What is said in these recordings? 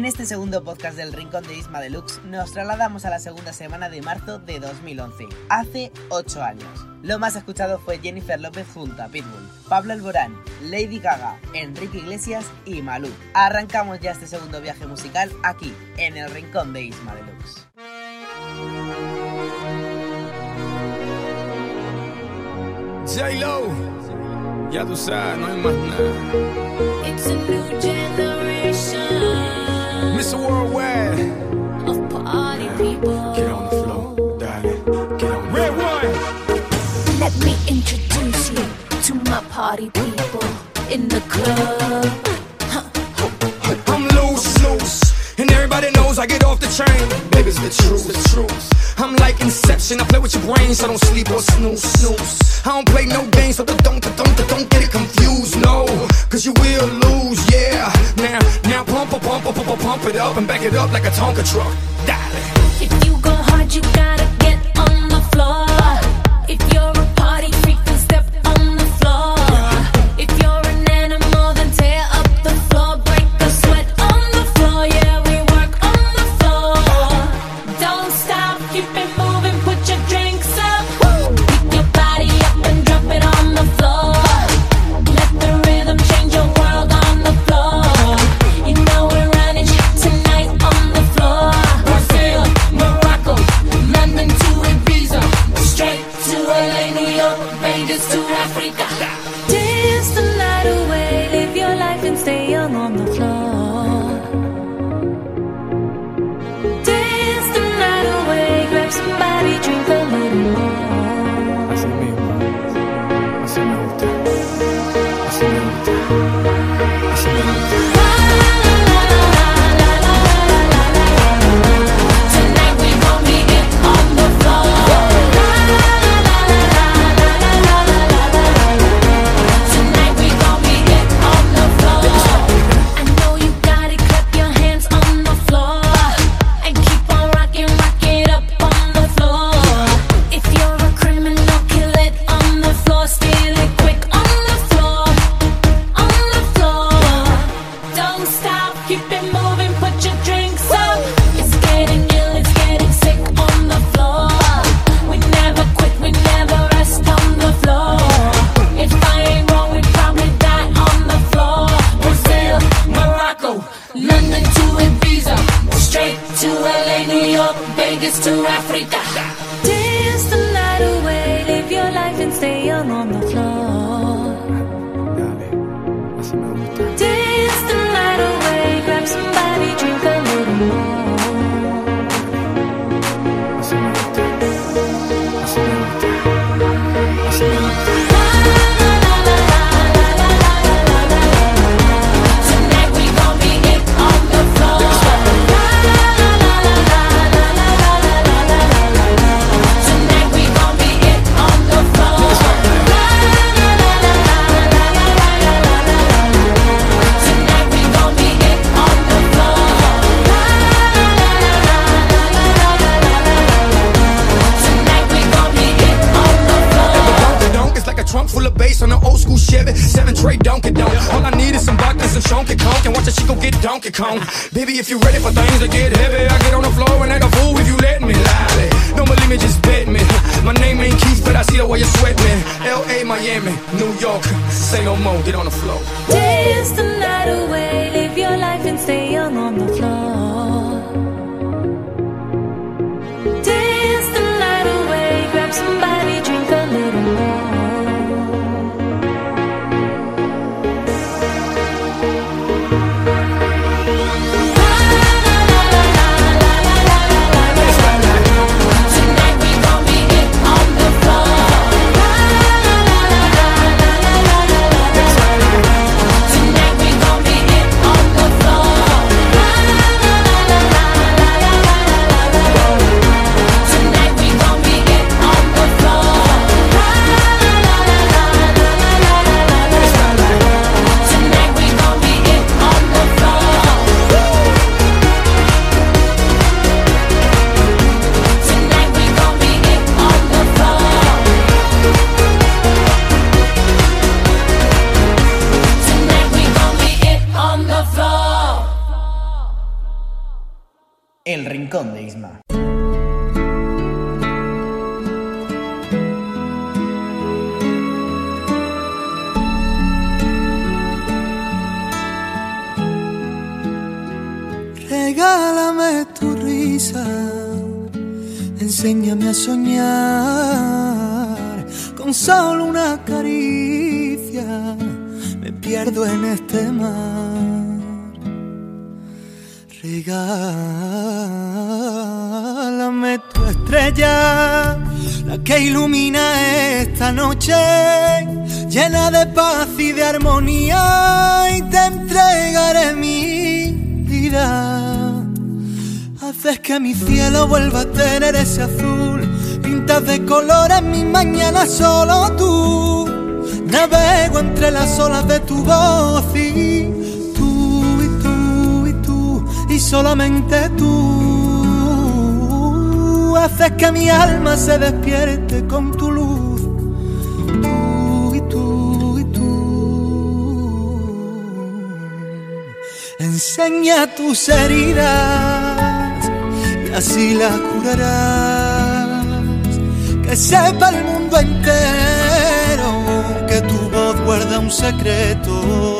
En este segundo podcast del Rincón de Isma Deluxe nos trasladamos a la segunda semana de marzo de 2011, hace 8 años. Lo más escuchado fue Jennifer López junto a Pitbull, Pablo Alborán, Lady Gaga, Enrique Iglesias y Malú. Arrancamos ya este segundo viaje musical aquí, en el Rincón de Isma Deluxe. J-Lo, ya tú sabes, no hay más nada. It's a new generation Mr. Worldwide, of party people. get on the floor, darling, get on. Red one. Let me introduce you to my party people in the club. I'm loose, loose, and everybody knows I get off the train. It's the truth. I'm like Inception, I play with your brain, so don't sleep or snooze, snooze. I don't play no games, so don't, don't, don't, don't get it confused, no. Cause you will lose, yeah. Now, now pump, pump, pump, pump, pump, it up and back it up like a Tonka truck. Darling. If you go hard, you gotta get on the floor. If you're a party It's to Africa. Donkey Kong. Baby, if you ready for things to get heavy, I get on the floor and act a fool if you let me. Lally. Don't believe me, just bet me. My name ain't Keith, but I see the way you sweat me. L.A., Miami, New York. Say no more, get on the floor. Dance the night away, live your life and stay young on the floor. Rincón de Isma. Regálame tu risa, enséñame a soñar con solo una caricia. Me pierdo en este mar. Regálame la que ilumina esta noche, llena de paz y de armonía, y te entregaré mi vida. Haces que mi cielo vuelva a tener ese azul, pintas de colores mi mañana solo tú. Navego entre las olas de tu voz y tú y tú y tú y solamente tú haces que mi alma se despierte con tu luz. Tú y tú y tú. Enseña tus heridas y así las curarás. Que sepa el mundo entero que tu voz guarda un secreto.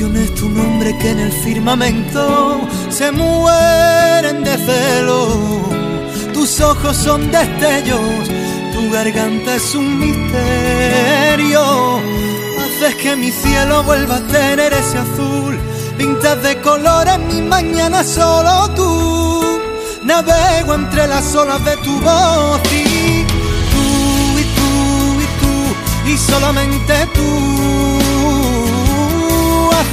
Menciones tu nombre que en el firmamento se mueren de celo. Tus ojos son destellos, tu garganta es un misterio. Haces que mi cielo vuelva a tener ese azul. Pintas de colores mi mañana solo tú. Navego entre las olas de tu voz y tú y tú y tú y solamente tú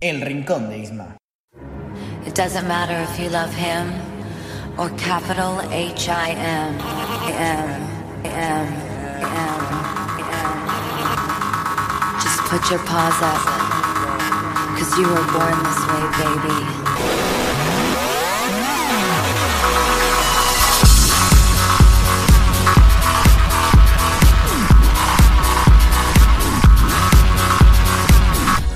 El Rincón de Isma. It doesn't matter if you love him or capital H I M. M. M. M. M. Just put your paws up. Cause you were born this way, baby.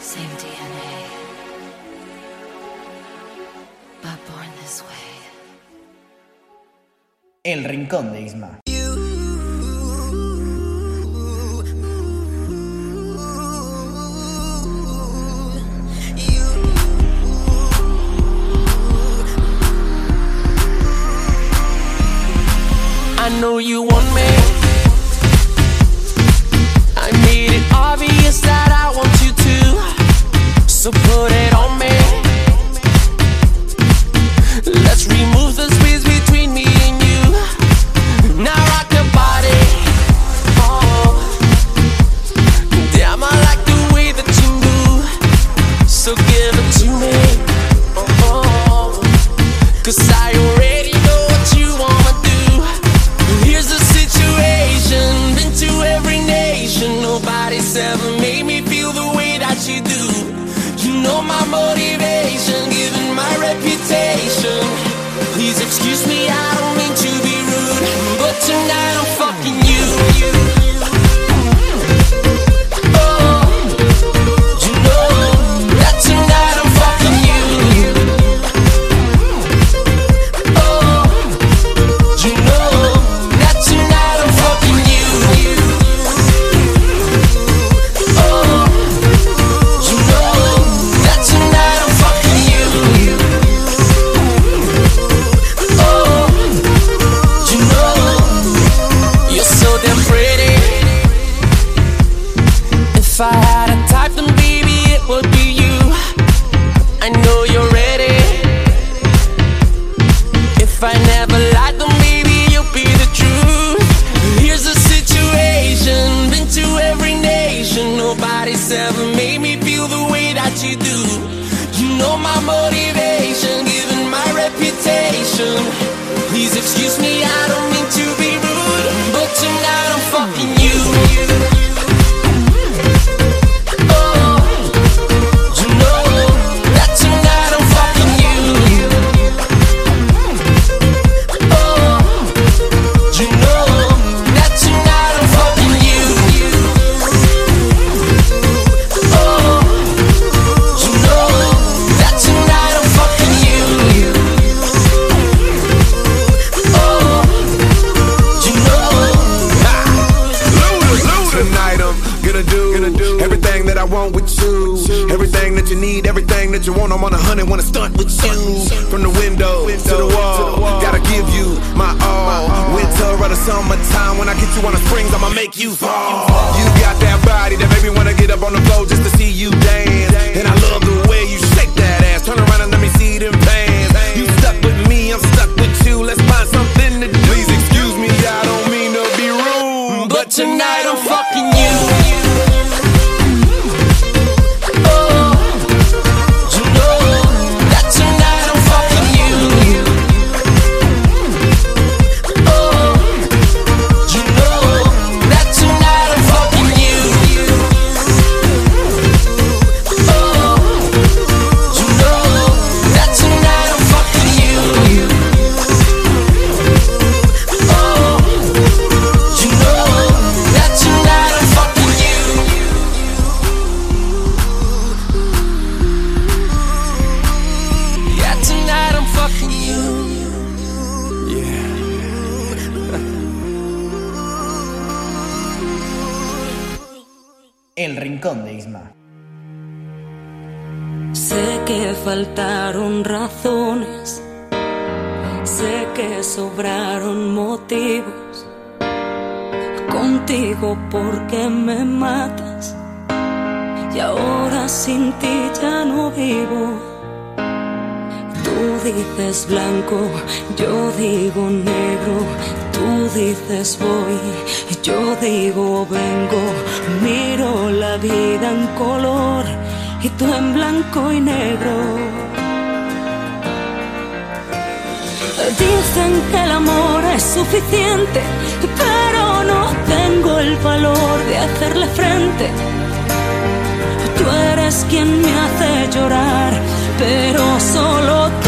Same DNA, but born this way. El rincón de Isma. I know you want me obvious that I want you to. So put it on me. my money want with you. Everything that you need, everything that you want, I'm on a hundred, wanna stunt with you. From the window to the wall, gotta give you my all. Winter or the summertime, when I get you on the springs, I'ma make you fall. You got that body that made me wanna get up on the floor just to see you dance. Contigo porque me matas y ahora sin ti ya no vivo. Tú dices blanco, yo digo negro. Tú dices voy, yo digo vengo. Miro la vida en color y tú en blanco y negro. Que el amor es suficiente, pero no tengo el valor de hacerle frente. Tú eres quien me hace llorar, pero solo tú